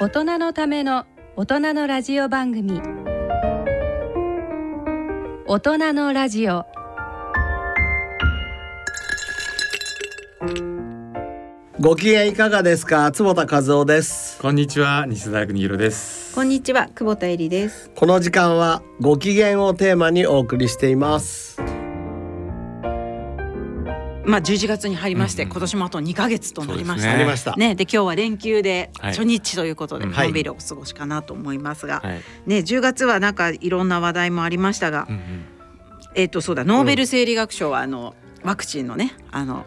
大人のための大人のラジオ番組。大人のラジオ。ご機嫌いかがですか？坪田和夫です。こんにちは西田邦弘です。こんにちは久保田恵里です。この時間はご機嫌をテーマにお送りしていますまあ11月に入りまして、うんうん。今年もあと2ヶ月となりました。ね。ありました、ねで今日は連休ではい。初日ということで、うん。のんびりお過ごしかなと思いますが、はい、ね10月はなんかいろんな話題もありましたが、うんうん、えっ、とそうだノーベル生理学賞はあのワクチンのねあの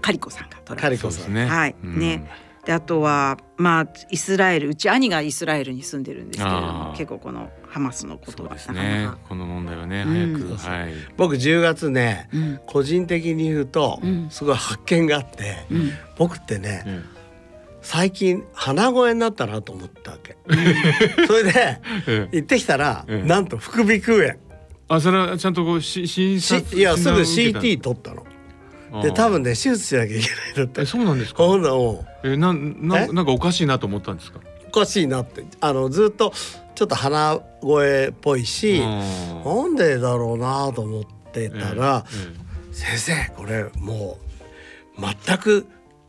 カリコさんが取られカリコさん、そうですね。はいうん。ねであとはまあイスラエルうち兄がイスラエルに住んでるんですけれども結構このハマスのことそうですはなかねなか。この問題はねうん。早く、はい。僕10月ねうん。個人的に言うと、うん。すごい発見があって、うん。僕ってねうん。最近鼻声になったなと思ったわけ。それでええ行ってきたら、ええなんと副鼻腔炎。あそれはちゃんとこうし診し察いやすぐ CT け取ったの。たで多分ねね手術しなきゃいけないんだって。えそうなんですか？なもえなんなえ？なんかおかしいなと思ったんですか？おかしいなって。あのずっとちょっと鼻声っぽいし、なんでだろうなと思ってたら、ええ。先生これもう全く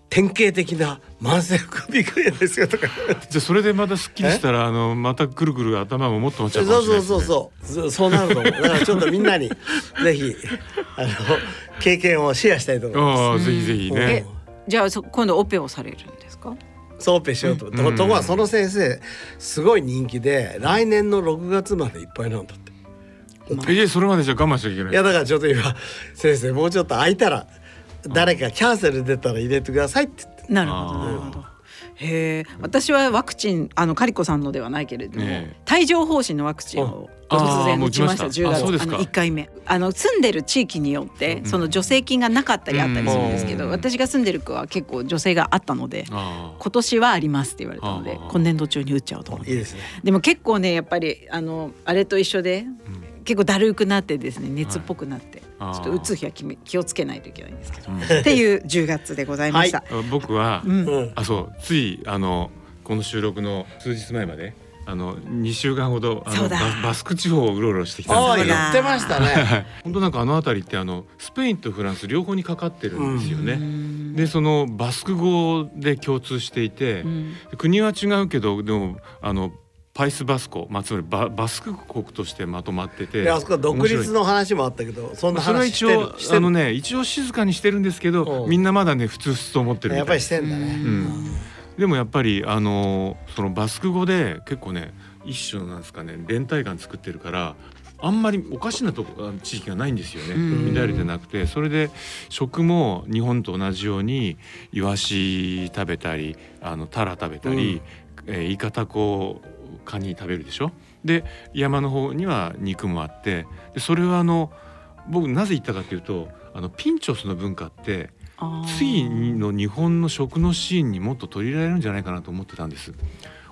典型的な慢性副鼻腔炎ですよとか。じゃあそれでまたすっきりしたらあのまたぐるぐる頭ももっと持っちゃそううかもしれそうないですね。そうそうそうなると思うだからちょっとみんなに ぜひあの経験をシェアしたいと思いまああぜひぜひす。ねじゃあそ今度オペをされるんですか？そうオペしようと、うん。とところがその先生すごい人気で来年の6月までいっぱいなんだって。えそれまでじゃ我慢しちゃいけない。いやだからちょっと今先生もうちょっと空いたら誰かキャンセル出たら入れてくださいって言って。なるほどなるほど。へえ、私はワクチンあのカリコさんのではないけれども、ええ。帯状疱疹のワクチンをあ突然打ちました。打ちました。10月あの1回目あの住んでる地域によって、うんその助成金がなかったりあったりするんですけど、うん。私が住んでる区は結構助成があったのであ今年はありますって言われたので今年度中に打っちゃおうと思っていいですね。でも結構ねやっぱりあのあれと一緒で結構だるくなってですね熱っぽくなって、はいちょっと打つ日は気め気をつけないといけないんですけど、うん。っていう10月でございました。あ僕は、うん。うん。あそう。ついあのこの収録の数日前まであの2週間ほどあのそうだ。ババスク地方をうろうろしてきたああんです。けど言ってましたね。本当なんかあの辺りってあのスペインとフランス両方にかかってるんですよね。うん。でそのバスク語で共通していて、うん。国は違うけどでもあのパイスバスコ、まあ、つまりババスク国としてまとまっててであそこは独立の話もあったけどそんな話してる一応してるあのね一応静かにしてるんですけどうん。みんなまだね普通普通と思ってるみやっぱりしてんだね。ん。でもやっぱりあのそのバスク語で結構ね一種のなんですかね連帯感作ってるからあんまりおかしなとこ地域がないんですよね、うん。乱れてなくてそれで食も日本と同じようにイワシ食べたりあのタラ食べたり、えーイカタコカニ食べるでしょ？で山の方には肉もあってでそれはあの僕なぜ言ったかというとあのピンチョスの文化って次の日本の食のシーンにもっと取り入れられるんじゃないかなと思ってたんです。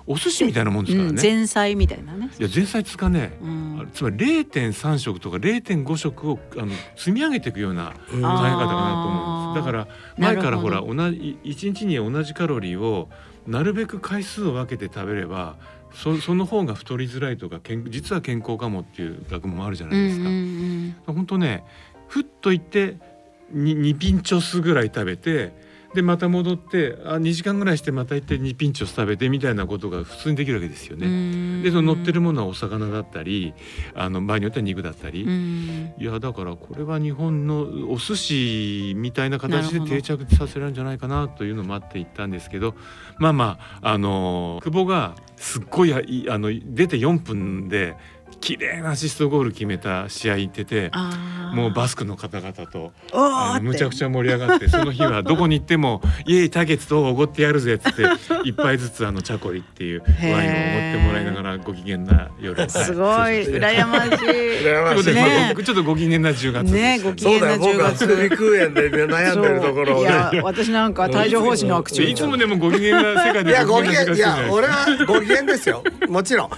お寿司みたいなもんですからうんね。前菜みたいなね。いや前菜つかね、うんつまり0.3食とか0.5食をあの積み上げていくようなうん考え方かなと思うんです。だから前からほら同じ一日に同じカロリーをなるべく回数を分けて食べればそその方が太りづらいとか健実は健康かもっていう学問もあるじゃないですか。うんうん本当ねふっと行ってに2ピンチョスぐらい食べてでまた戻ってあ2時間ぐらいしてまた行って2ピンチョス食べてみたいなことが普通にできるわけですようね。ん。でその乗ってるものはお魚だったりあの場合によっては肉だったり、うん。いやだからこれは日本のお寿司みたいな形で定着させられるんじゃないかなというのもあって行ったんですけどまあまああの久保がすっごいあの出て4分で綺麗なアシストゴール決めた試合行っててもうバスクの方々とむちゃくちゃ盛り上がってその日はどこに行っても「イエイタケツとおごってやるぜ」っつって 一杯ずつあのチャコリっていうワインをおごってもらいながらご機嫌な夜をすごはいい羨ましい。羨ましい。ねまあごちょっとご機嫌な10月ねご機そうだよ嫌な10僕は月。副鼻腔炎でね悩んでるところいや私なんか帯状疱疹のワクチンいつもでもご機嫌な世界でいやご機嫌いや俺はご機嫌ですよ。もちろん。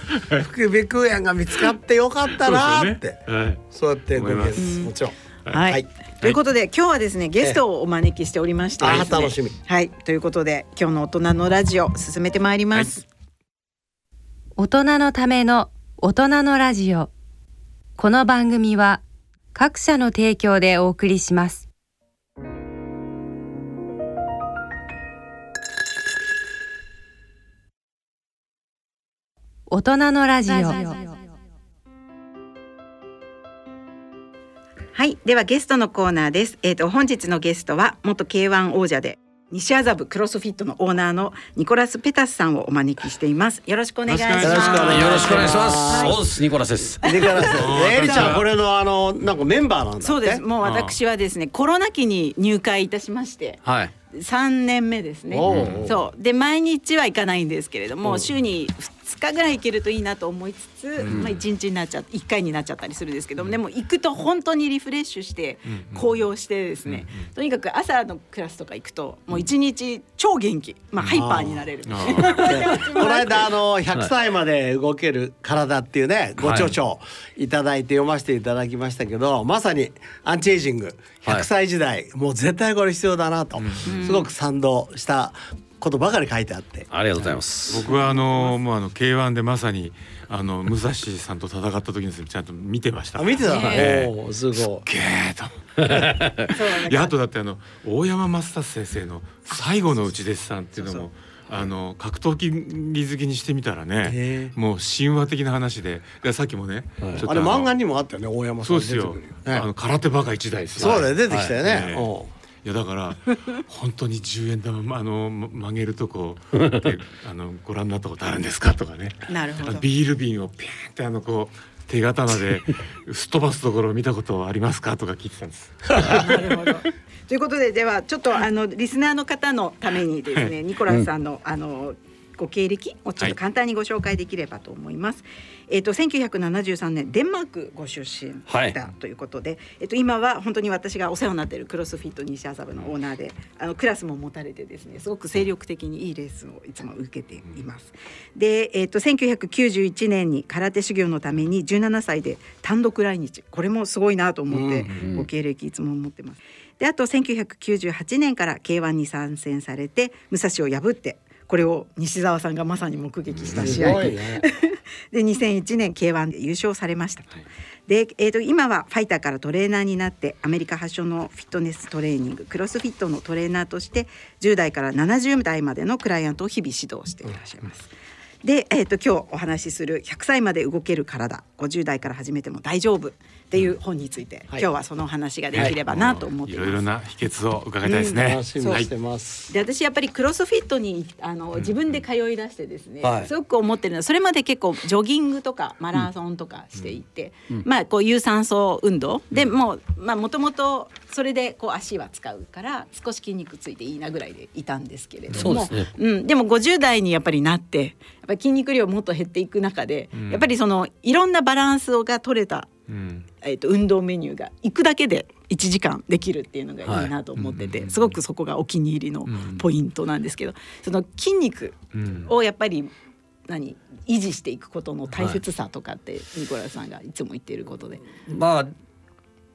副鼻腔炎が見つかってよかったなーってそうですよね。はい。そうやってご機嫌で思います。す。もちろん。はい、はい。ということで今日はですねゲストをお招きしておりまして。あ楽しみ。はい。ということで今日の大人のラジオ進めてまいります、大人のための大人のラジオ。この番組は各社の提供でお送りします。大人のラジオはい、ではゲストのコーナーです。えっ、と本日のゲストは元 K1 王者で西麻布クロスフィットのオーナーのニコラスペタスさんをお招きしています。よろしくお願いします。よろしくお願いしますよろしくお願いします。はいニコラスです。でからさエリちゃんこれのあのなんかメンバーなんだって？そうです。もう私はですね、コロナ期に入会いたしまして、はい。3年目ですねおうおうそうで毎日は行かないんですけれども週に2日ぐらい行けるといいなと思いつつ、まあ、1日になっちゃって1回になっちゃったりするんですけど、でも行くと本当にリフレッシュして高揚してですね、とにかく朝のクラスとか行くともう1日超元気、まあ、ハイパーになれる。この間あの100歳まで動ける体っていうねご著書いただいて読ませていただきましたけどまさにアンチエイジング。100歳時代もう絶対これ必要だなと。すごく賛同したことばかり書いてあって。ありがとうございます。僕はあのもうあの K1 でまさにあの武蔵さんと戦った時にちゃんと見てました。あ見てた。え。えおーすごい。ゲーと。いやあとだってあの大山正達先生の最後の内弟子さんっていうのもあの格闘技好きにしてみたらへねえもう神話的な話ででさっきもね、ちょっとあれの漫画にもあったよね大山さそうんですよ。出てくる。あのね空手バカ一代ですよ。そうだよ出てきたよはい。ねおういやだから 本当に10円玉あのま曲げるとこ あのご覧になったことあるんですか？とかね。なるほど。ビール瓶をピーンってあのこう手刀ですっ飛ばすところを見たことありますか？とか聞いてたんです。なるほど。ということでではちょっとあのリスナーの方のためにですね、ニコラスさんの、あのご経歴をちょっと簡単にご紹介できればと思います。えっ、と1973年デンマークご出身はいだということで、えっ、と今は本当に私がお世話になっているクロスフィット西麻布のオーナーで、あのクラスも持たれてですね、すごく精力的にいいレッスンをいつも受けています。で、えっ、と1991年に空手修行のために17歳で単独来日、これもすごいなと思って、うんご経歴いつも持ってます。であと1998年から K1 に参戦されて武蔵を破ってこれを西澤さんがまさに目撃したす試合ごいね。で2001年 K1 で優勝されましたと。で、えー、と今はファイターからトレーナーになってアメリカ発祥のフィットネストレーニングクロスフィットのトレーナーとして10代から70代までのクライアントを日々指導していらっしゃいます。で、えー、と今日お話しする100歳まで動ける体。50代から始めても大丈夫っていう本について、はい。今日はその話ができればなと思っています。い。ろいろな秘訣を伺いたいですね。楽しみにしてます。で私やっぱりクロスフィットにあの自分で通い出してですね、はい。すごく思ってるのはそれまで結構ジョギングとかマラソンとかしていて、まあこう有酸素運動でもうまあもともとそれでこう足は使うから少し筋肉ついていいなぐらいでいたんですけれどもそうですね。うん、でも50代にやっぱりなってやっぱり筋肉量もっと減っていく中で、ん。やっぱりそのいろんなバランスが取れたうん。えー、と運動メニューが行くだけで1時間できるっていうのがいいなと思ってて、すごくそこがお気に入りのポイントなんですけど、その筋肉うん。をやっぱり何維持していくことの大切さとかって、ニコラスさんがいつも言っていることで。まあ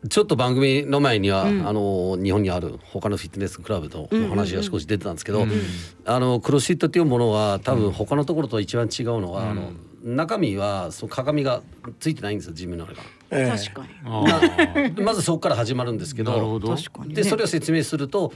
ちょっと番組の前には、うん。あの日本にある他のフィットネスクラブのうんうんうん。お話が少し出てたんですけど、あのクロスフィットっていうものは多分他のところと一番違うのは、あの中身はその鏡がついてないんですよジムの中。が。ええ。確かに。まずそこから始まるんですけどなるほど。確かに、ね、でそれを説明すると、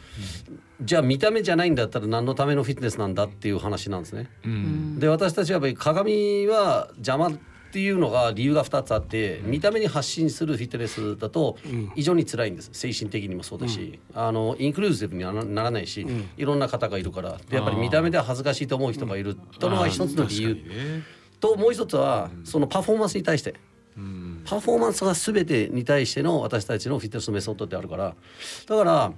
じゃあ見た目じゃないんだったら何のためのフィットネスなんだっていう話なんですね。うん。で私たちはやっぱり鏡は邪魔っていうのが理由が2つあって見た目に発信するフィットネスだと非常に辛いんです。精神的にもそうだし、あのインクルーシブにはなならないし、いろんな方がいるから。でやっぱり見た目では恥ずかしいと思う人がいるとのが一つの理由。ともう一つはそのパフォーマンスに対して。うんパフォーマンスが全てに対しての私たちのフィットネスのメソッドってあるから。だから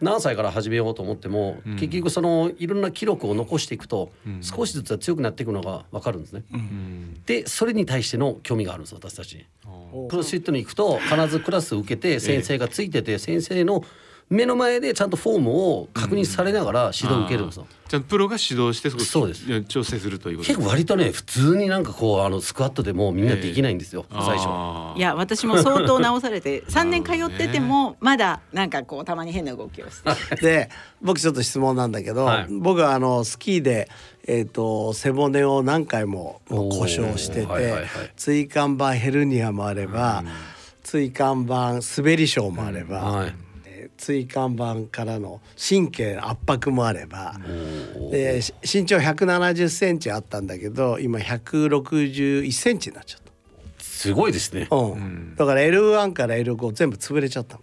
何歳から始めようと思っても、うん。結局そのいろんな記録を残していくと、うん。少しずつは強くなっていくのが分かるんですね。うん。でそれに対しての興味があるんです私たち。あー。おクロスフィットに行くと必ずクラスを受けて先生がついてて先生の目の前でちゃんとフォームを確認されながら指導を受けるんですよ。じゃあプロが指導してそこそうです。調整するということ結構割とね普通になんかこうあのスクワットでもみんなできないんですよ、最初。あー。いや私も相当直されて3年通っててもまだなんかこうたまに変な動きをして。で僕ちょっと質問なんだけど、はい。僕はあのスキーで、えー、と背骨を何回ももう故障してて、はいはいはい椎間板ヘルニアもあれば、椎間板滑り症もあれば、はい。えー椎間板からの神経圧迫もあれば、でし身長170センチあったんだけど今161センチになっちゃった。すごいですね。うん、だから L1 から L5 全部潰れちゃった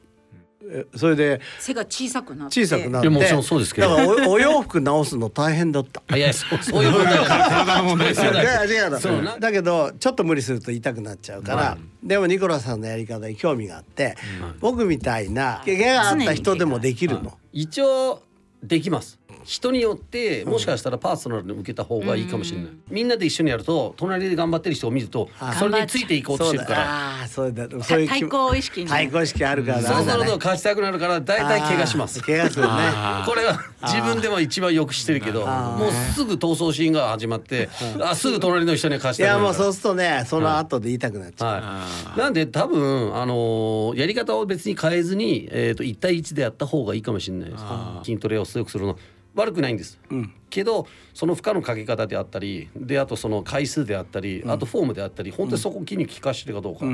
それで背が小さくなって。小さくなって。いやもちろんそうですけど。だからお お洋服直すの大変だった。あいやそうそういう問題は体の問題ですよねいや違うの。そうな。だけどちょっと無理すると痛くなっちゃうから、でもニコラさんのやり方に興味があって、僕みたいな怪我があった人でもできるの？一応できます。人によってもしかしたらパーソナルで受けた方がいいかもしれない。みんなで一緒にやると隣で頑張ってる人を見るとそれについていこうとしてるから。そうだ。そういう気対抗意識に対抗意識あるからそうすると勝ちたくなるから大体怪我します。怪我するね。これは自分でも一番よく知ってるけどもうすぐ逃走シーンが始まってあすぐ隣の人に勝ちいやもうたくなるからそうするとねその後で痛くなっちゃう。はい、なんで多分、あのーやり方を別に変えずに、えー、と1対1でやった方がいいかもしれないです。筋トレを強くするの悪くないんです、けどその負荷のかけ方であったりであとその回数であったり、あとフォームであったり本当にそこ筋肉効かしてるかどうか、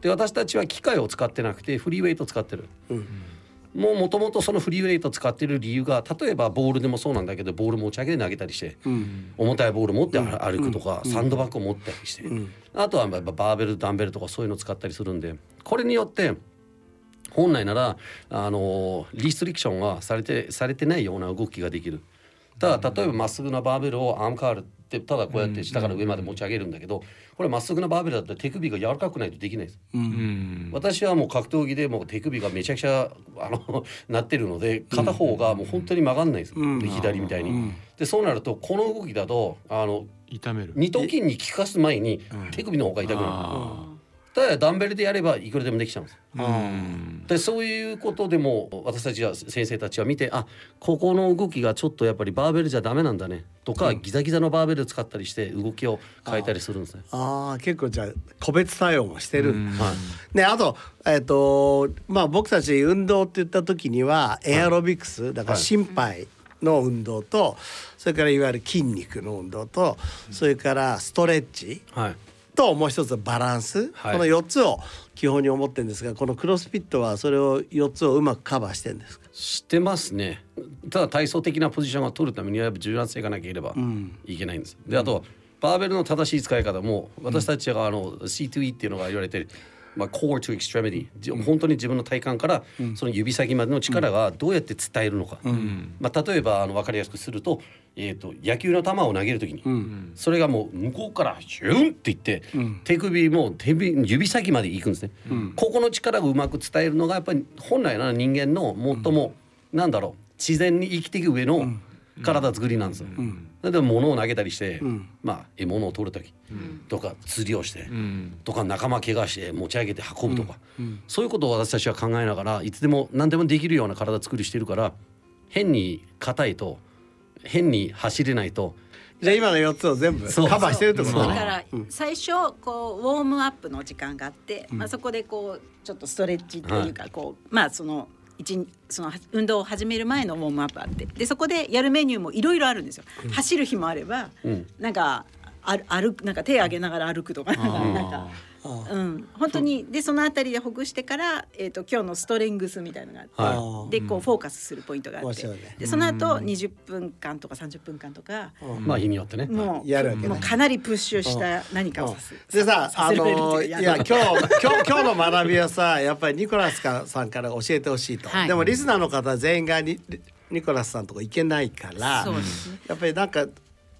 で私たちは機械を使ってなくてフリーウェイト使ってる、もうもともとそのフリーウェイト使ってる理由が例えばボールでもそうなんだけどボール持ち上げて投げたりして、重たいボール持って歩くとか、サンドバッグを持ったりして、あとはやっぱバーベルダンベルとかそういうのを使ったりするんでこれによって本来ならあのリストリクションはされてされてないような動きができる。ただ例えばまっすぐなバーベルをアームカールってただこうやって下から上まで持ち上げるんだけどこれまっすぐなバーベルだったら手首が柔らかくないとできないです。うん。私はもう格闘技でもう手首がめちゃくちゃあの なってるので片方がもう本当に曲がんないです、で左みたいに。でそうなるとこの動きだとあの痛める。二頭筋に効かす前に手首の方が痛くなる。あただダンベルでやればいくらでもできちゃうんです。ーうん。でそういうことでも私たちは先生たちは見てあここの動きがちょっとやっぱりバーベルじゃダメなんだねとか、ギザギザのバーベル使ったりして動きを変えたりするんですね。ああ結構じゃあ個別対応もしてる。はい。ね、あと,、えっとまあ、僕たち運動って言った時にはエアロビクス、だから心肺の運動とそれからいわゆる筋肉の運動とそれからストレッチ。はいともう一つバランス、はい。この4つを基本に思ってるんですがこのクロスフィットはそれを4つをうまくカバーしてるんですか？してますね。ただ体操的なポジションを取るためにはやっぱ柔軟性がなければいけないんです、であとバーベルの正しい使い方も私たちがあの C2E っていうのが言われてる、まあ、core to extremity じ本当に自分の体幹からその指先までの力がどうやって伝えるのか、まあ、例えばあの分かりやすくすると,、えー、と野球の球を投げる時に、それがもう向こうからヒュンっていって、手首も手首指先まで行くんですね、ここの力をうまく伝えるのがやっぱり本来なら人間の最も、なんだろう自然に生きていく上の体作りなんですよ。で物を投げたりして、まあ獲物を取る時とか釣りをして、うん。とか仲間怪我して持ち上げて運ぶとか、そういうことを私たちは考えながらいつでも何でもできるような体作りしてるから変に硬いと変に走れないと。じゃあ今の4つを全部そう。カバーしてるってことだね。だから最初こうウォームアップの時間があって、まあそこでこうちょっとストレッチというかこう、まあその一その運動を始める前のウォームアップあってでそこでやるメニューもいろいろあるんですよ。走る日もあれば、んなんかあるなんか手上げながら歩くとか なんか。うん、本当にでそのあたりでほぐしてから、えー、と今日のストレングスみたいのがあって、はでこうフォーカスするポイントがあって、でその後20分間とか30分間とか、まあ日によってね。もうやるわけね。もうかなりプッシュした何かをさす。でさあのいや今日今日今日の学びはさやっぱりニコラスさんから教えてほしいと、はい。でもリスナーの方全員がニニコラスさんのとこ行けないからね。やっぱりなんか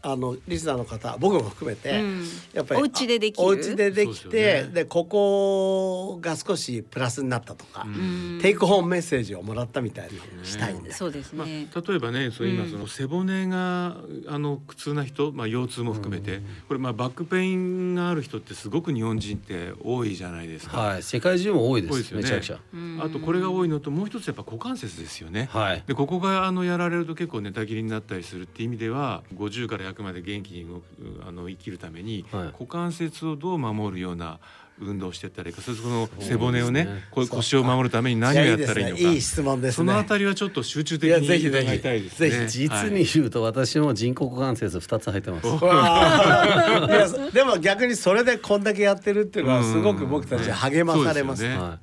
あのリスナーの方僕も含めて、うん。やっぱりお家でできる？お家でできてでね。でここが少しプラスになったとか、ん。 ta ke home message をもらったみたいなしたいんです。そうですまあ、ね。例えばねそう今うん。その背骨があの苦痛な人、まあ、腰痛も含めて、これまあ back pain がある人ってすごく日本人って多いじゃないですか。はい世界中も多いです多いですよね。めちゃくちゃ。あとこれが多いのともう一つやっぱ股関節ですよね。はい。でここがあのやられると結構寝たきりになったりするっていう意味では50から100まで元気に動くあの生きるために、はい。股関節をどう守るような運動をしていったらいいか。それとこの背骨をねねこう腰を守るために何をやったらいいのか。いやいねいい質問ですね。そのあたりはちょっと集中的いやぜひに伺いたいですね。ぜひ実に言うと私も人工股関節2つ入ってます。でも逆にそれでこんだけやってるっていうのはすごく僕たちは励まされます。そうですよね。は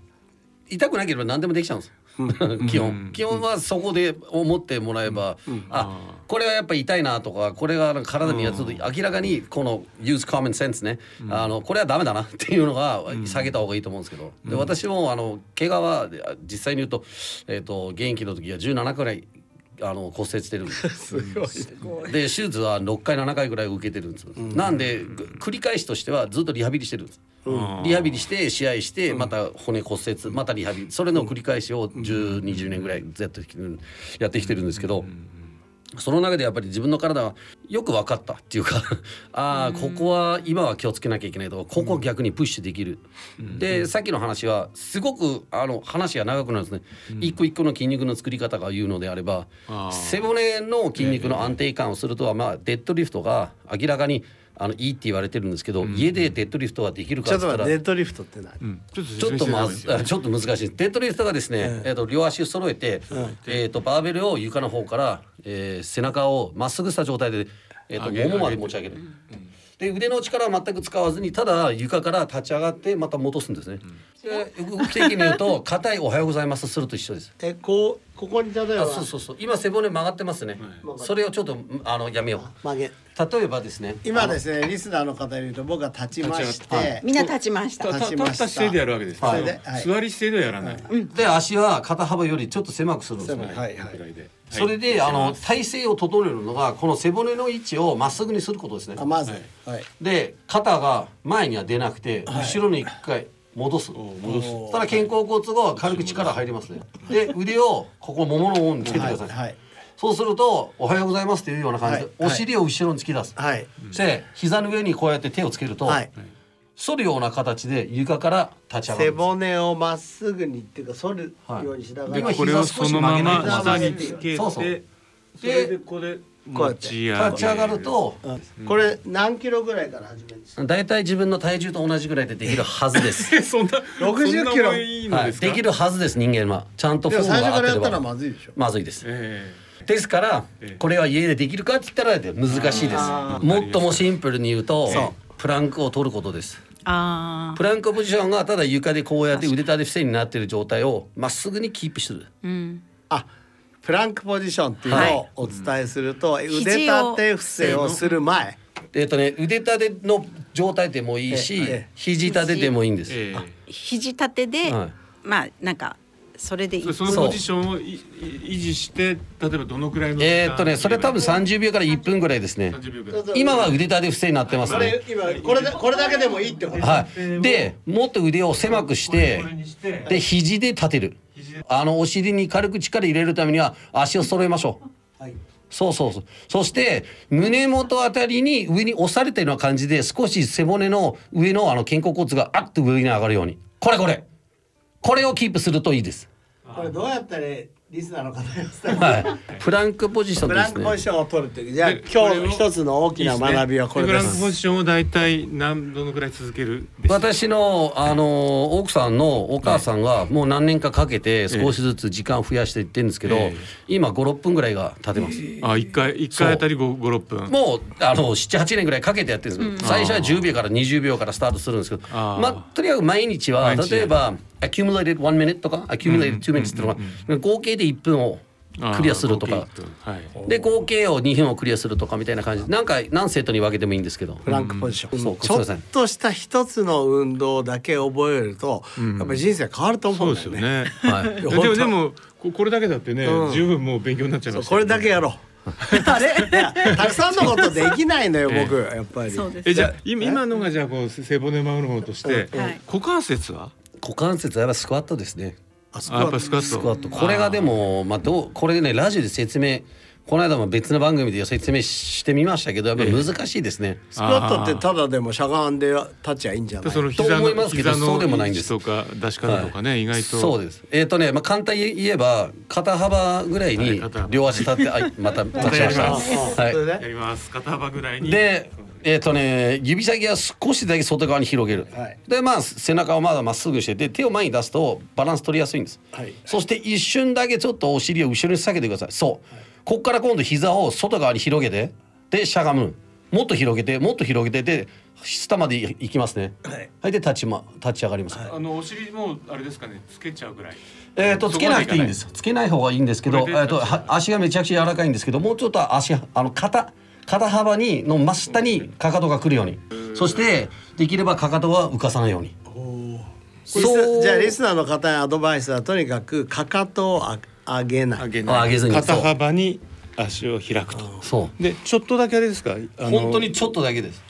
い、痛くなければ何でもできちゃうんです 基本。基本はそこで思ってもらえば、あこれはやっぱ痛いなとかこれが体にやつと明らかにこの use common sense ね、あのこれはダメだなっていうのが下げた方がいいと思うんですけど、で私もあの怪我は実際に言うと,、えー、と現役の時は17くらいあの骨折してるんです。すごい。で手術は6回7回ぐらい受けてるんです、なんでぐ繰り返しとしてはずっとリハビリしてるんです、リハビリして試合してまた骨骨折またリハビリ。それの繰り返しを1020年ぐらいずっとやってきてるんですけど、その中でやっぱり自分の体はよく分かったっていうかああここは今は気をつけなきゃいけないとかここは逆にプッシュできる、でさっきの話はすごくあの話が長くなるんですね、一個一個の筋肉の作り方が言うのであれば背骨の筋肉の安定感をするとはまあデッドリフトが明らかにあのいいって言われてるんですけど、家でデッドリフトができるかちょっつったらっとデッドリフトって何？うんちょっとちょっとまずちょっと難しい。デッドリフトがですね、えっ、と両足を揃えて、えっ、とバーベルを床の方から、えー背中をまっすぐした状態でえっ、とももまで持ち上げる。で腕の力は全く使わずにただ床から立ち上がってまた戻すんですね。で動き的に言うと硬いおはようございますすると一緒です。えこうここに例えば。あそうそうそう。今背骨曲がってますね。それをちょっとあのやめよう。曲げ。例えばですね。今ですねリスナーの方に言うと僕が立ちまし立ち上がて。みんな立ちました。立った姿勢でやるわけです。はい。そのはい。座り姿勢ではやらない。で足は肩幅よりちょっと狭くするんですね。はい。はい。それで、あの体勢を整えるのがこの背骨の位置をまっすぐにすることですね。あ。まずはい。で肩が前には出なくて後ろに一回戻す。お戻す。たら肩甲骨が軽く力入りますね。で腕をここももの方につけてください。はいそうすると「おはようございます」っていうような感じで、はいお尻を後ろに突き出す。はいそして膝の上にこうやって手をつけると、はい反るような形で床から立ち上が背るんです。骨をまっすぐにっていうか反るようにしながらはいこれをそのまま膝につけて、そうそうそれでここでこうやって。立ち上がるとうん。これ何キロぐらいから始めるんですか？大体自分の体重と同じぐらいでできるはずです。え そんな60そんなキロもんいいのはい、できるはずです人間は。ちゃんとフォームが合ってれば。からやったらまずいでしょ。まずいです。えですからええ。これは家でできるかって言ったら難しいです。あもっともシンプルに言うとプランクを取ることです。あプランクポジションがただ床でこうやって腕立て伏せになっている状態をまっすぐにキープする。あ、うん。あプランクポジションっていうのをお伝えすると、腕立肘をて伏せをする前。えっとね腕立ての状態でもいいしええ。肘立てでもいいんです。え肘立てで、はい。まあなんかそれでいい。えそのポジションをいい維持して例えばどのくらいの時間えーっとねそれ多分30秒から1分ぐらいですね。30秒ぐら。い今は腕立て伏せになってますこねれ今これだこれだけでもいいってこと。はい、でもっと腕を狭くして。で肘で立てるあのお尻に軽く力入れるためには足を揃えましょう。はい。そうそうそう。そして胸元あたりに上に押されてるような感じで少し背骨の上のあの肩甲骨があっと上に上がるように。これこれ。これをキープするといいです。これどうやったらリスナーの方に伝えますかはい。プランクポジションプランクポジションを取るっていう。じゃあで今日の一つの大きな学びはこれでいいですね。フランクポすジションを大体何どのくらい続ける私のあの奥さんのお母さんがもう何年かかけて少しずつ時間を増やしていってるんですけど、ええ。今56分ぐらいが経てます。あ一回一回あたり五五六分もうあの78年ぐらいかけてやってるんですけど、最初は10秒から20秒からスタートするんですけどあー。まあとにかく毎日は毎日例えば accumulated one minute とか accumulated two minutes っていうのが合計で1分をクリアするとか。はい。で合計を2分をクリアするとかみたいな感じ。でなんか何セットに分けてもいいんですけど。プランクポジション、そうちょっとした一つの運動だけ覚えると、やっぱり人生変わると思そううんだよね。ですよね。はい。でもでもここれだけだってね、うん。十分もう勉強になっちゃいましたよね。これだけやろう。あれ？たくさんのことできないのよ 僕やっぱり。そうです。えじゃあ今今のがじゃあこう背骨回るものとして、はい。股関節は？股関節はやっぱスクワットですね。あスクワット。これがでもまあどうこれねラジオで説明この間も別の番組で説明してみましたけどやっぱり難しいですね、スクワットってただでもしゃがんで立ちゃいいんじゃない？その膝のと思いますけどそうでもないんです。とか出し方とかね、意外と。そうです。えっ、とね、まあ、簡単に言えば肩幅ぐらいに両足立って、はい、また 立ちました。また。はい。やります。肩幅ぐらいに。でえっ、とね指先は少しだけ外側に広げる、はい。でまあ背中をまだまっすぐしてで手を前に出すとバランス取りやすいんです、はい。そして一瞬だけちょっとお尻を後ろに下げてください。そう、ここから今度膝を外側に広げてでしゃがむ。もっと広げてもっと広げてで下までいきますね。はい。で立ち,、ま、立ち上がります、あのお尻もあれですかね？つけちゃうぐらい。えー、とつけなくてい。いんです。つけない方がいいんですけど、えー、とは足がめちゃくちゃ柔らかいんですけどもうちょっと足あの肩肩幅にの真下にかかとが来るように。そしてできればかかとは浮かさないように。リスじゃあリスナーの方にアドバイスはとにかくかかとをあ上げない。上げあ上げずに。肩幅に足を開くと。そう。でちょっとだけあれですか？本当にちょっとだけです、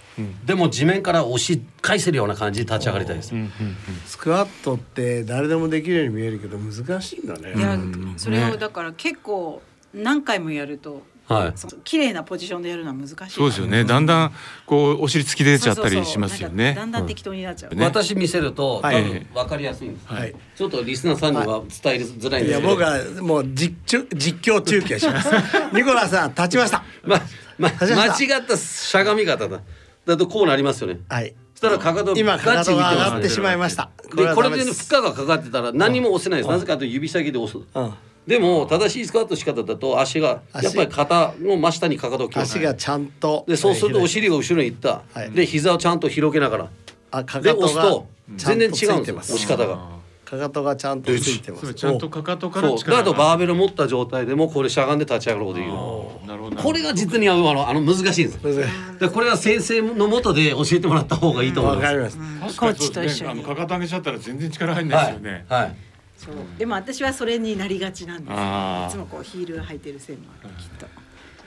でも地面から押し返せるような感じで立ち上がりたいです、スクワットって誰でもできるように見えるけど難しいんだね。いやそれをだから結構何回もやるとはい。その綺麗なポジションでやるのは難しい。そうですよね。だんだんこうお尻突き出ちゃったそうそうそう。りしますよね。かだんだん適当になっちゃう、ね。私見せると、はい。多分分かりやすいんです、はい。ちょっとリスナーさんには伝えづらいんいやですけど。僕はもう実中実況中継します。ニコラさん立ちました。ま、ま、立ちました。間違ったしゃがみ方だ。だとこうなりますよね。はい。そしたらかかと今かかとが上がガチってしまいました。でこれです。負荷がかかってたら何も押せないです、なぜかというと指先で押す、うんでも正しいスクワット仕方だと足が足。やっぱり肩の真下にかかとをきます。足がちゃんと。でそうするとおはい尻が後ろに行った、はい。で膝をちゃんと広げながら。あかでかとが押すと全然違うんです押し方が。かかとがちゃんとついてます。ちゃんとかかとからそう。力だとバーベル持った状態でもこれしゃがんで立ち上がることができるなるほど。これが実にあのあの難しいんですでこれは先生のもとで教えてもらった方がいいと思います。わかります。確コーチと一緒に。あのかかと上げちゃったら全然力入んないですよね、はい、はいそう。でも私はそれになりがちなんですいつもこうヒール履いてるせいもあるきっと。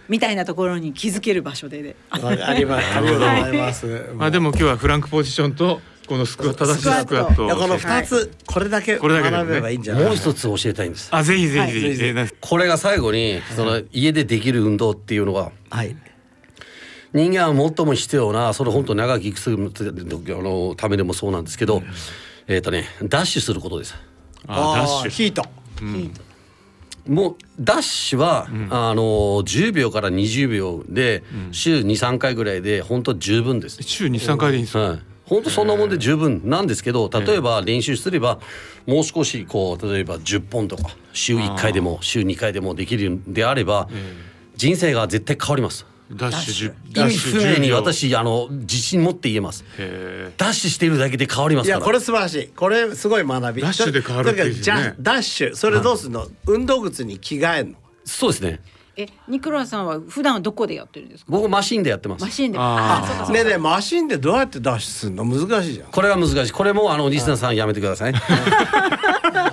みたいなところに気づける場所でで。わかります。ありがとうございます。まあでも今日はフランクポジションとこのスクワ正しいスクワット。この二つこれだけこれだけでもね。学べばいいんじゃない？もう一つ教えたいんです。あぜひぜひぜひ、これが最後にその家でできる運動っていうのが。はい。人間は最も必要なそれ本当長生きするのためでもそうなんですけど、えっ、とねダッシュすることですあダッシュ。ヒート。もうダッシュは、あの10秒から20秒で週23回ぐらいで本当十分です、週二三回でいいんですか、はい本当そんなもんで十分なんですけど例えば練習すればもう少しこう例えば10本とか週1回でも週2回でもできるんであれば人生が絶対変わりますダッシュ10意味不明に私あの自信持って言えます。へダッシュしているだけで変わりますから。いやこれ素晴らしい。これすごい学び。ダッシュで変わるっていいですね。だからじゃダッシュ。それどうするの、運動靴に着替えるの？そうですねえニクラさんは普段はどこでやってるんですか？僕マシンでやってます。マシンで。あー。あねえねえマシンでどうやってダッシュするの？難しいじゃん。これは難しい。これもあのリスナーさんやめてください。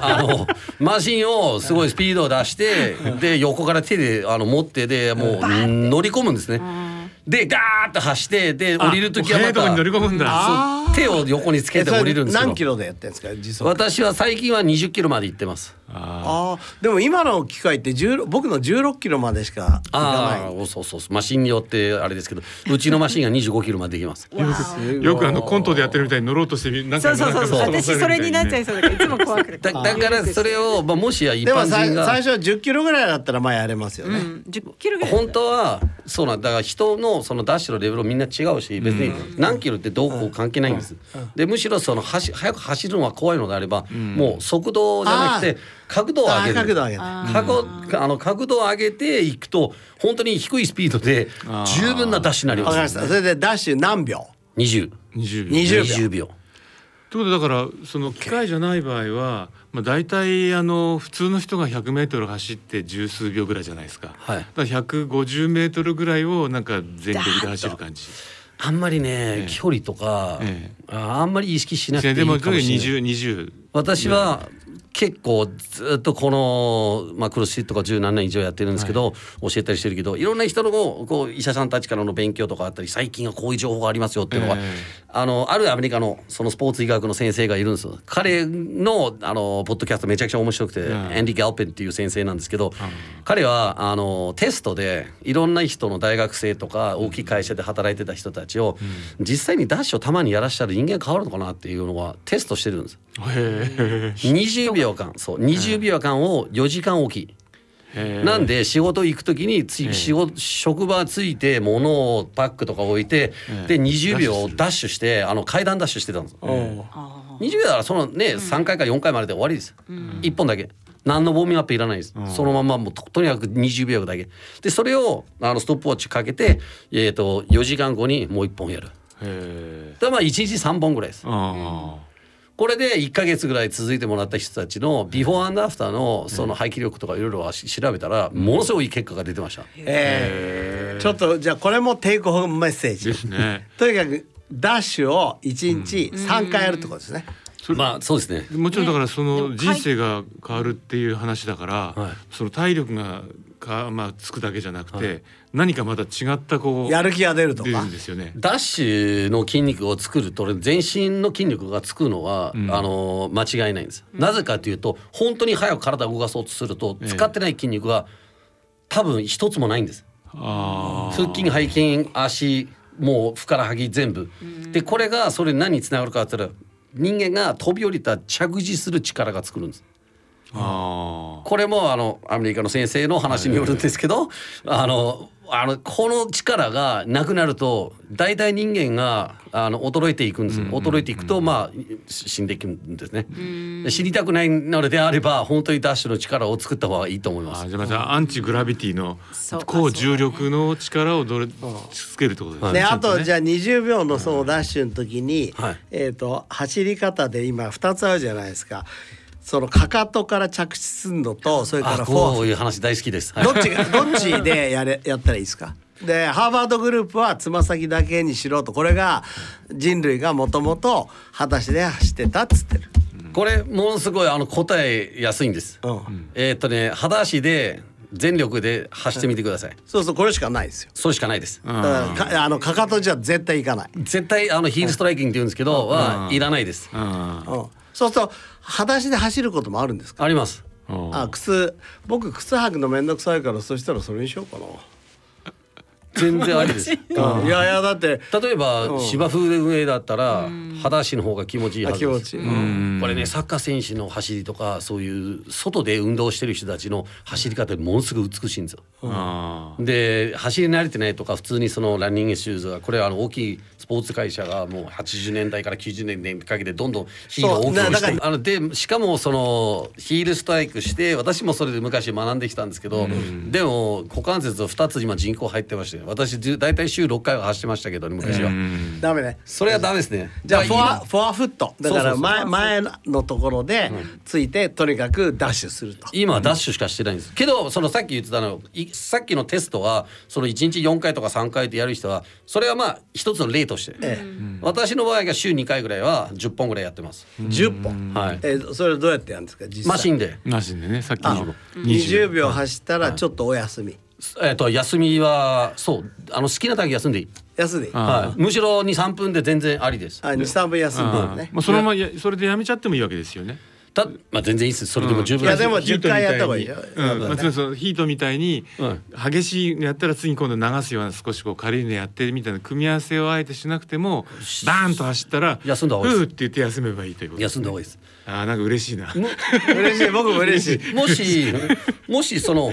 あのマシンをすごいスピードを出してで横から手であの持ってでもう乗り込むんですね。でガーッと走ってで降りる時はまた込むんだ。そう手を横につけて降りるんですけど何キロでやってるんですか時速？私は最近は20キロまで行ってますあああでも今の機械って16僕の16キロまでしかいかない。ああそうそうそう。マシンによってあれですけどうちのマシンが25キロまでできます。ー。よくあのコントでやってるみたいに乗ろうとしてみ何そう回もそう。そうそう私それになっちゃいそうだからいつも怖くて。だだからそれを、まあ、もしや一でも般人がさ最初は10キロぐらいだったらまあやれますよね、うん10キロぐらい本当はそうなんだから人のそのダッシュのレベルみんな違うし別に何キロってどうこう関係ないんです。でむしろその走早く走るのが怖いのであれば、もう速度じゃなくて角度を上げる。角度を上げる。角あの角度を上げていくと本当に低いスピードで十分なダッシュになりわかりま。ますした。それでダッシュ何秒？20 20秒。20 20秒。ということでだからその機械じゃない場合は、まあ、大体あの普通の人が 100m 走って十数秒ぐらいじゃないですか,、はい。だから 150m ぐらいをなんか全力で走る感じ。あんまりね、距離とか、えああんまり意識しなくていいでもかもしれない。2020私は結構ずっとこの、まあ、クロスフィットが十何年以上やってるんですけど、教えたりしてるけどいろんな人のこう医者さんたちからの勉強とかあったり最近はこういう情報がありますよっていうのは、ええ。あのあるアメリカのそのスポーツ医学の先生がいるんですよ。彼のあのポッドキャストめちゃくちゃ面白くて、んエンディ・ギャルペンっていう先生なんですけど、彼はあのテストでいろんな人の大学生とか大きい会社で働いてた人たちを、実際にダッシュをたまにやらしたら人間変わるのかなっていうのはテストしてるんです。へ20秒間。そう。20秒間を4時間おき。えなんで仕事行く時につい仕事職場ついて物をパックとか置いてで20秒ダッシュしてあの階段ダッシュしてたんですう。ん20秒だからそのね3回か4回までで終わりです1本だけ。何のウォーミングアップいらないです。そのままもうととにかく20秒だけ。でそれをあのストップウォッチかけてえーと4時間後にもう1本やる。え。でまあ1日3本ぐらいです。あこれで1か月ぐらい続いてもらった人たちのビフォーアンドアフターのその排気力とかいろいろ調べたらものすごい結果が出てました。えー。ちょっとじゃあこれもテイクホームメッセーあジですね。とにかくダッシュを1日3回やるってことですね、まあそうですね。もちろんだからその人生が変わるっていう話だから、はい。その体力がかまあつくだけじゃなくて、何かまた違ったこうやる気が出ると出るかんですよね。ダッシュの筋肉を作ると全身の筋力がつくのは、んあの間違いないんです。なぜかというと本当に早く体を動かそうとするとええ使ってない筋肉が多分一つもないんです。腹筋背筋足もうふくらはぎ全部。でこれがそれ何につながるかって言ったら人間が飛び降りた着地する力が作るんです。あこれもあのアメリカの先生の話によるんですけど、あのあのこの力がなくなると大体人間があの衰えていくんですよ。衰えていくとまあし死んでいくんですね。で死にたくないのであれば本当にダッシュの力を作った方がいいと思います。あじゃあまたアンチグラビティの高重力の力をどれつけるってことですね。であとじゃゃあ20秒のそのダッシュの時に、はい。えー、と走り方で今2つあるじゃないですかそのかかとから着地するのとそれかあらフォこアういう話大好きです、はい。どっちがどっちでやれやったらいいですか？でハーバードグループはつま先だけにしろと。これが人類がもともと裸足で走ってたっつってる。これものすごいあの答えやすいんです、うん。えーっとね裸足で全力で走ってみてください、そうそうこれしかないですよ。それしかないです。だからかあのかかとじゃ絶対いかない。絶対あのヒールストライキングって言うんですけど、はいらないです。あうん、そうすると裸足で走ることもあるんですか？あります。あ靴僕靴履くのめんどくさいからそしたらそれにしようかな。全然ありです。例うんいやいやだってえば芝生で運営だったら裸足の方が気持ちいいはずです。あ気持ちいい。うんこれねサッカー選手の走りとかそういう外で運動してる人たちの走り方ものすごい美しいんですよ。あで走り慣れてないとか普通にそのランニングシューズがこれはあの大きいスポーツ会社がもう80年代から90年代にかけてどんどんヒールを大きくしてだあのでしかもそのヒールストライクして私もそれで昔学んできたんですけど、でも股関節を2つ今人口入ってまして私大体週6回は走ってましたけどね昔は、うん。ダメね。それはダメですね。じゃあフォア今フォアフット。だから前前のところでついてとにかくダッシュすると。今はダッシュしかしてないんです。けどそのさっき言ってたのいさっきのテストはその1日4回とか3回でやる人はそれはまあ一つの例として、え私の場合が週2回ぐらいは10本ぐらいやってます、え、10本？はい。えそれどうやってやるんですか？実際。マシンで。なしでねさっきあの20秒走ったらちょっとお休み。えっと休みはそう。あの好きなだけ休んでいい、休んではい、むしろ23分で全然ありです。二三分休んでい。いあね。もうそのままやそれでやめちゃってもいいわけですよね。たまあ全然いいです。それでも十分いやでもヒートみたいに。10回やった方がいいよ。うん、まあつまりそのヒートみたいにうん。激しいのやったら次今度流すような少しこう軽いのやってみたいな組み合わせをあえてしなくてもバーンと走ったら休んだ方がいいって言って休めばいいということ。休んだ方がいいです。あーなんか嬉しいな。嬉しい。僕も嬉しい。もしもしその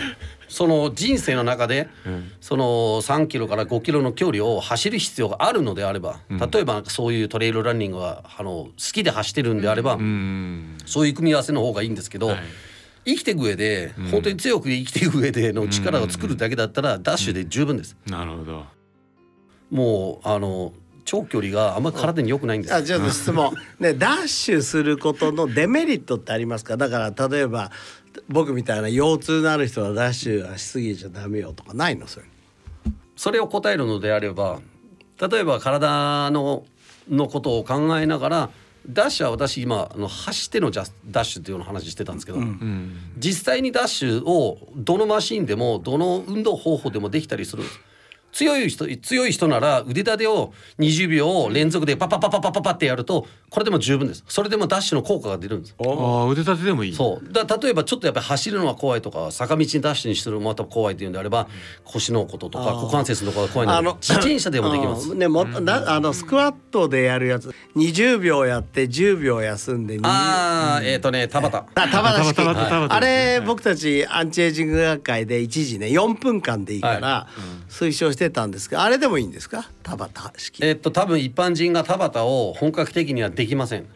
その人生の中で、ん。その3キロから5キロの距離を走る必要があるのであれば、例えばそういうトレイルランニングはあの好きで走ってるんであれば、うんそういう組み合わせの方がいいんですけど、はい。生きていく上で、本当に強く生きていく上での力を作るだけだったら、ダッシュで十分です。なるほど。もうあの長距離があんまり体に良くないんです。あちょっと質問。ねダッシュすることのデメリットってありますか？だから例えば僕みたいな腰痛のある人はダッシュはしすぎちゃダメよとかないの？それ。それを答えるのであれば例えば体ののことを考えながらダッシュは私今あの走ってのジャスダッシュっていうのを話してたんですけど、うん。実際にダッシュをどのマシンでもどの運動方法でもできたりする。んです強い人強い人なら腕立てを20秒を連続でパパパパパパパってやるとこれでも十分です。それでもダッシュの効果が出るんです。ああ腕立てでもいい。そう。だ例えばちょっとやっぱり走るのは怖いとか坂道にダッシュにするのもまた怖いっていうんであれば腰のこととか股関節のことが怖いので自転車でもできます。ねもなあのスクワットでやるやつ20秒やって10秒休んで20ああえっ、とね田畑。あ田畑式あれ僕たちアンチエイジング学会で一時ね4分間でいいから推奨してたんですけどあれでもいいんですか？田畑式。えっ、と多分一般人が田畑を本格的にはできません。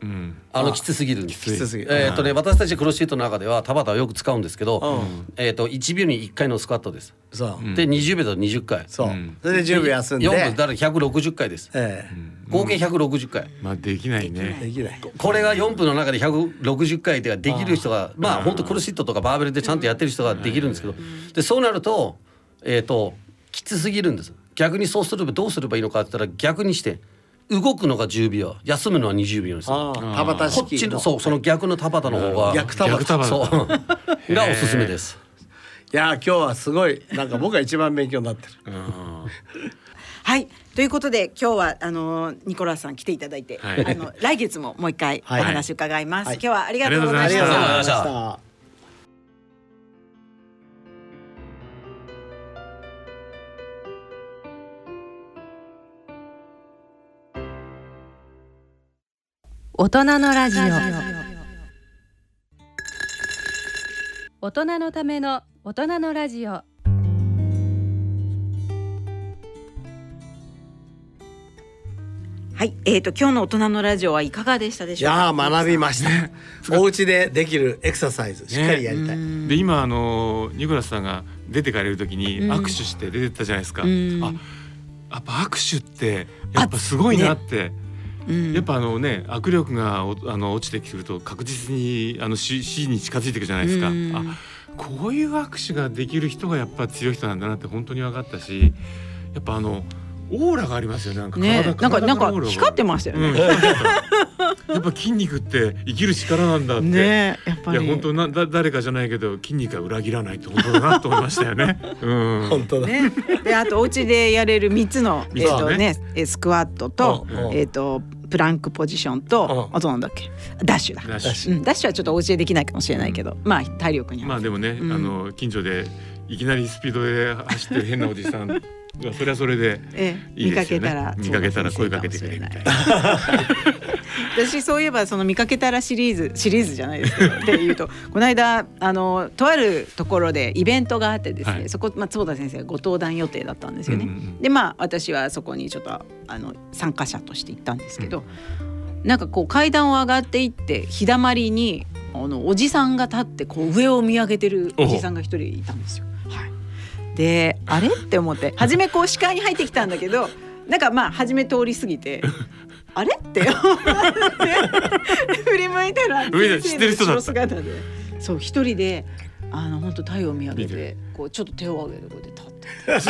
うん。あのきつすぎるんです。きつすぎる。えっ、とね私たちクロスフィットの中では田畑をよく使うんですけど、えっ、と1秒に1回のスクワットです、そう。で20秒だと20回。そう。うん。それで10秒休んで。4分だから160回です。え合計160回、まあできないえね。できない。これが4分の中で160回ではできる人がまあ本当クロスフィットとかバーベルでちゃんとやってる人ができるんですけど。でそうなるとえっ、ときつすぎるんです。逆にそうすればどうすればいいのかって言ったら逆にして動くのが10秒休むのは20秒ですああ田畑こっち式ののそうその逆の田畑の方が逆田畑そう。畑がおすすめです。いや今日はすごいなんか僕が一番勉強になってる。うん。はい。ということで今日はあのニコラスさん来ていただいて、はい。あの来月ももう一回おはい話伺います、はい。今日はありがとうございまありがとうございました大人のラジオ。大人のための大人のラジオ。はい、えーと今日の大人のラジオはいかがでしたでいしょうか？やー学びました。お家でできるエクササイズしっかりやりたい、で今あのニコラスさんが出てかれる時にうん。握手して出てったじゃないですか、うん。あやっぱ握手ってやっぱすごいなって、うん。やっぱあのね握力がおあの落ちてくると確実にあの C, C に近づいていくじゃないですか、うん。あこういう握手ができる人がやっぱ強い人なんだなって本当に分かったしやっぱあのオーラがありますよね。なんかね。体、なんかなんか体のオーラが。光ってましたようんね。光ってた。やっぱ筋肉って生きる力なんだって、ね、やっぱり。いや本当なだ誰かじゃないけど筋肉は裏切らないって本当だなと思いましたよね。うん。本当だ、ね、であとお家でやれる三つのえっ、と三つねねえスクワットとうんうん。えっ、とプランクポジションとうんあとなんだっけ？ダッシュだ。だしうん、ダッシュはちょっとお家でできないかもしれないけど、まあ体力には。まあでもね、うんあの近所でいきなりスピードで走ってる変なおじさんがそれはそれで ええいいですよね。見かけたら見かけたら声かけてくれみたいな。私そういえばその見かけたらシリーズシリーズじゃないですけどっていうと この間あのとあるところでイベントがあってですね、はいそこ、まあ、坪田先生がご登壇予定だったんですよね。うんうんうんでまあ私はそこにちょっとあの参加者として行ったんですけど、なんかこう階段を上がっていって日だまりにあのおじさんが立ってこう上を見上げてるおじさんが一人いたんですよ。はい、であれ？って思って初めこう視界に入ってきたんだけどなんかまあ初め通り過ぎて。あれ？って 振り向いたら上で知ってる人だ姿で。そう一人であの本当太陽を見上げてこうちょっと手を挙げてこうやって立っ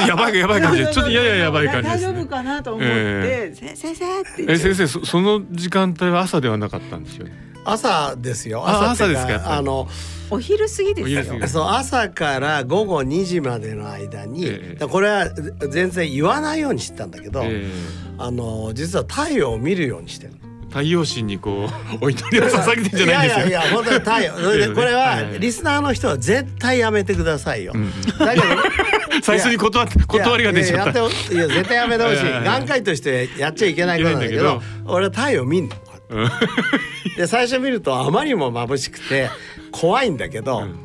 て。やばいやばい感じ。でちょっとやややばい感じです大丈夫ね。かなと思ってえ「先生先生」って言って。え先生そその時間帯は朝ではなかったんですよね。朝ですよ。あっていう朝ですかあのお昼過ぎですよ。そう朝から午後2時までの間に、ええ。だからこれは全然言わないようにしてたんだけど、えあの実は太陽を見るようにしてる。ー太陽神にこうお祈りを捧げてんじゃないんですよ。いやいやいや本当に太陽。それでこれははいリスナーの人は絶対やめてくださいよ。うんうん。だけど 最初に断って断りが出ちゃった。いやいややってほいや絶対やめてほしい。眼科医としてやっちゃいけないことなんだけど俺は太陽見んの。うん で最初見るとあまりにも眩しくて怖いんだけど、うん。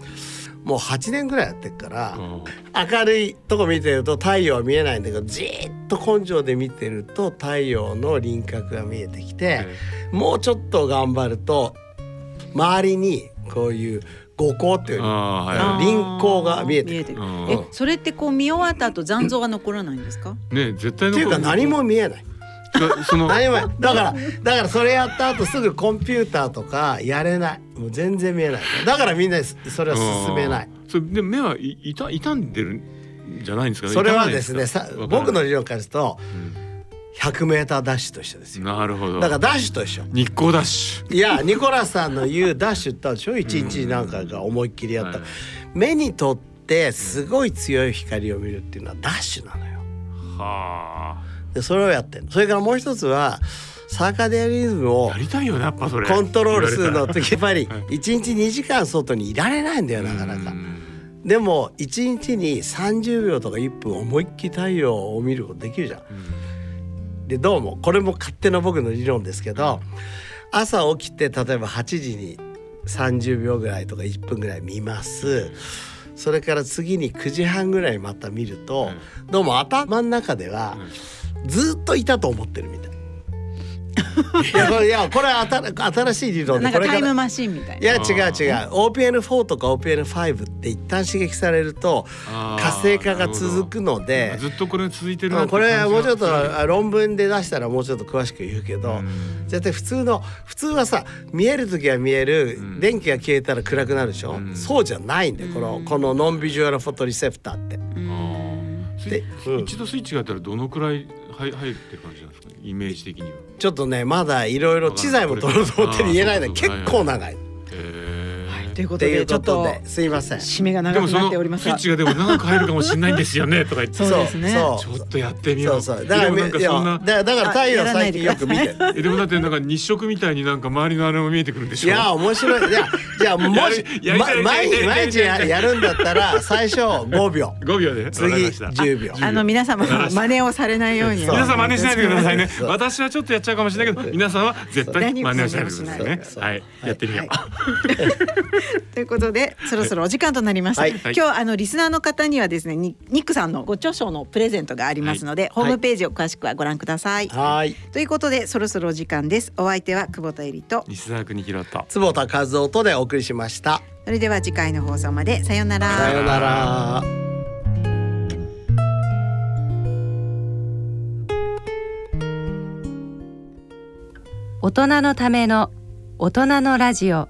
もう8年ぐらいやってるから、うん。明るいとこ見てると太陽は見えないんだけどじーっと根性で見てると太陽の輪郭が見えてきて、えもうちょっと頑張ると周りにこういう五光っていう輪廓が見えてくる。る。うん。えそれってこう見終わった後残像が残らないんですか？い。ね絶対っていうか何も見えない。そのだからだからそれやった後すぐコンピューターとかやれない。もう全然見えない。だからみんなにそれは進めない。それで目はい痛傷んでるんじゃないんですかね？それはですねさ僕の理論からするとうん。100メーターダッシュと一緒ですよ。なるほど。だからダッシュと一緒。日光ダッシいやニコラスさんの言うダッシュって言ったでしょ一日何回か思いっきりやった、はい。目にとってすごい強い光を見るっていうのはダッシュなのよ。ュはでそれをやってるそれからもう一つはサーカディアリズムあをやりたいよねやっぱそれ。コントロールするのってやっぱりはい。1日2時間外にいられないんだよなかなか。う。ん。でも1日に30秒とか1分思いっきり太陽を見ることできるじゃん。でどうもこれも勝手な僕の理論ですけど朝起きて例えば8時に30秒ぐらいとか1分ぐらい見ます。それから次に9時半ぐらいまた見るとどうも頭の中ではずっといたと思ってるみたい。いやこれいやこれは新新しい理論でなんこれかタイムマシンみたいな。いや違う違う。OPN4 とか OPN5 って一旦刺激されると活性化が続くのでずっとこれ続いてるこれもうちょっとあ論文で出したらもうちょっと詳しく言うけどうん。絶対普通の普通はさ見える時は見えるん。電気が消えたら暗くなるでしょ？うん。そうじゃないんだよこのこのノンビジュアルフォトリセプターって。あー。スイでうん一度スイッチがあったらどのくらい入入るって感じなんですかね？イメージ的には。ちょっとねまだいろいろ知財も取ろうと思って言えないんだけどあー結構長い。ということでちょっとすいません。締めがで長くなっもそのておりますが。スイッチがでも長く入るかもしれないんですよねとか言って。そうですね。ちょっとやってみよそううそう。だからそんなだだから太陽最近よく見て。でもだってなんか日食みたいになんか周りのあれも見えてくるんでしょ？いや面白い。いやじゃあ もしやりたいま毎日毎日ややるんだったら最初5秒。5秒で？次わかりました。10秒。あの皆様真似をされないように。皆さん真似しないでくださいね。私はちょっとやっちゃうかもしれないけど皆さんは絶対真似をしないでくださいね。はい。やってみよう ということでそろそろお時間となりました、はい。今日あのリスナーの方にはですねニニックさんのご著書のプレゼントがありますので、ホームページを詳しくはご覧ください、はい。ということでそろそろお時間です。お相手は久保田恵里と。西澤国広と。坪田和夫とでお送りしました。それでは次回の放送までさようなら。さようなら。大人のための大人のラジオ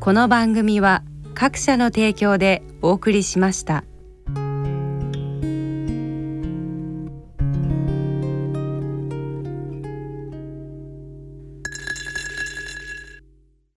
この番組は各社の提供でお送りしました。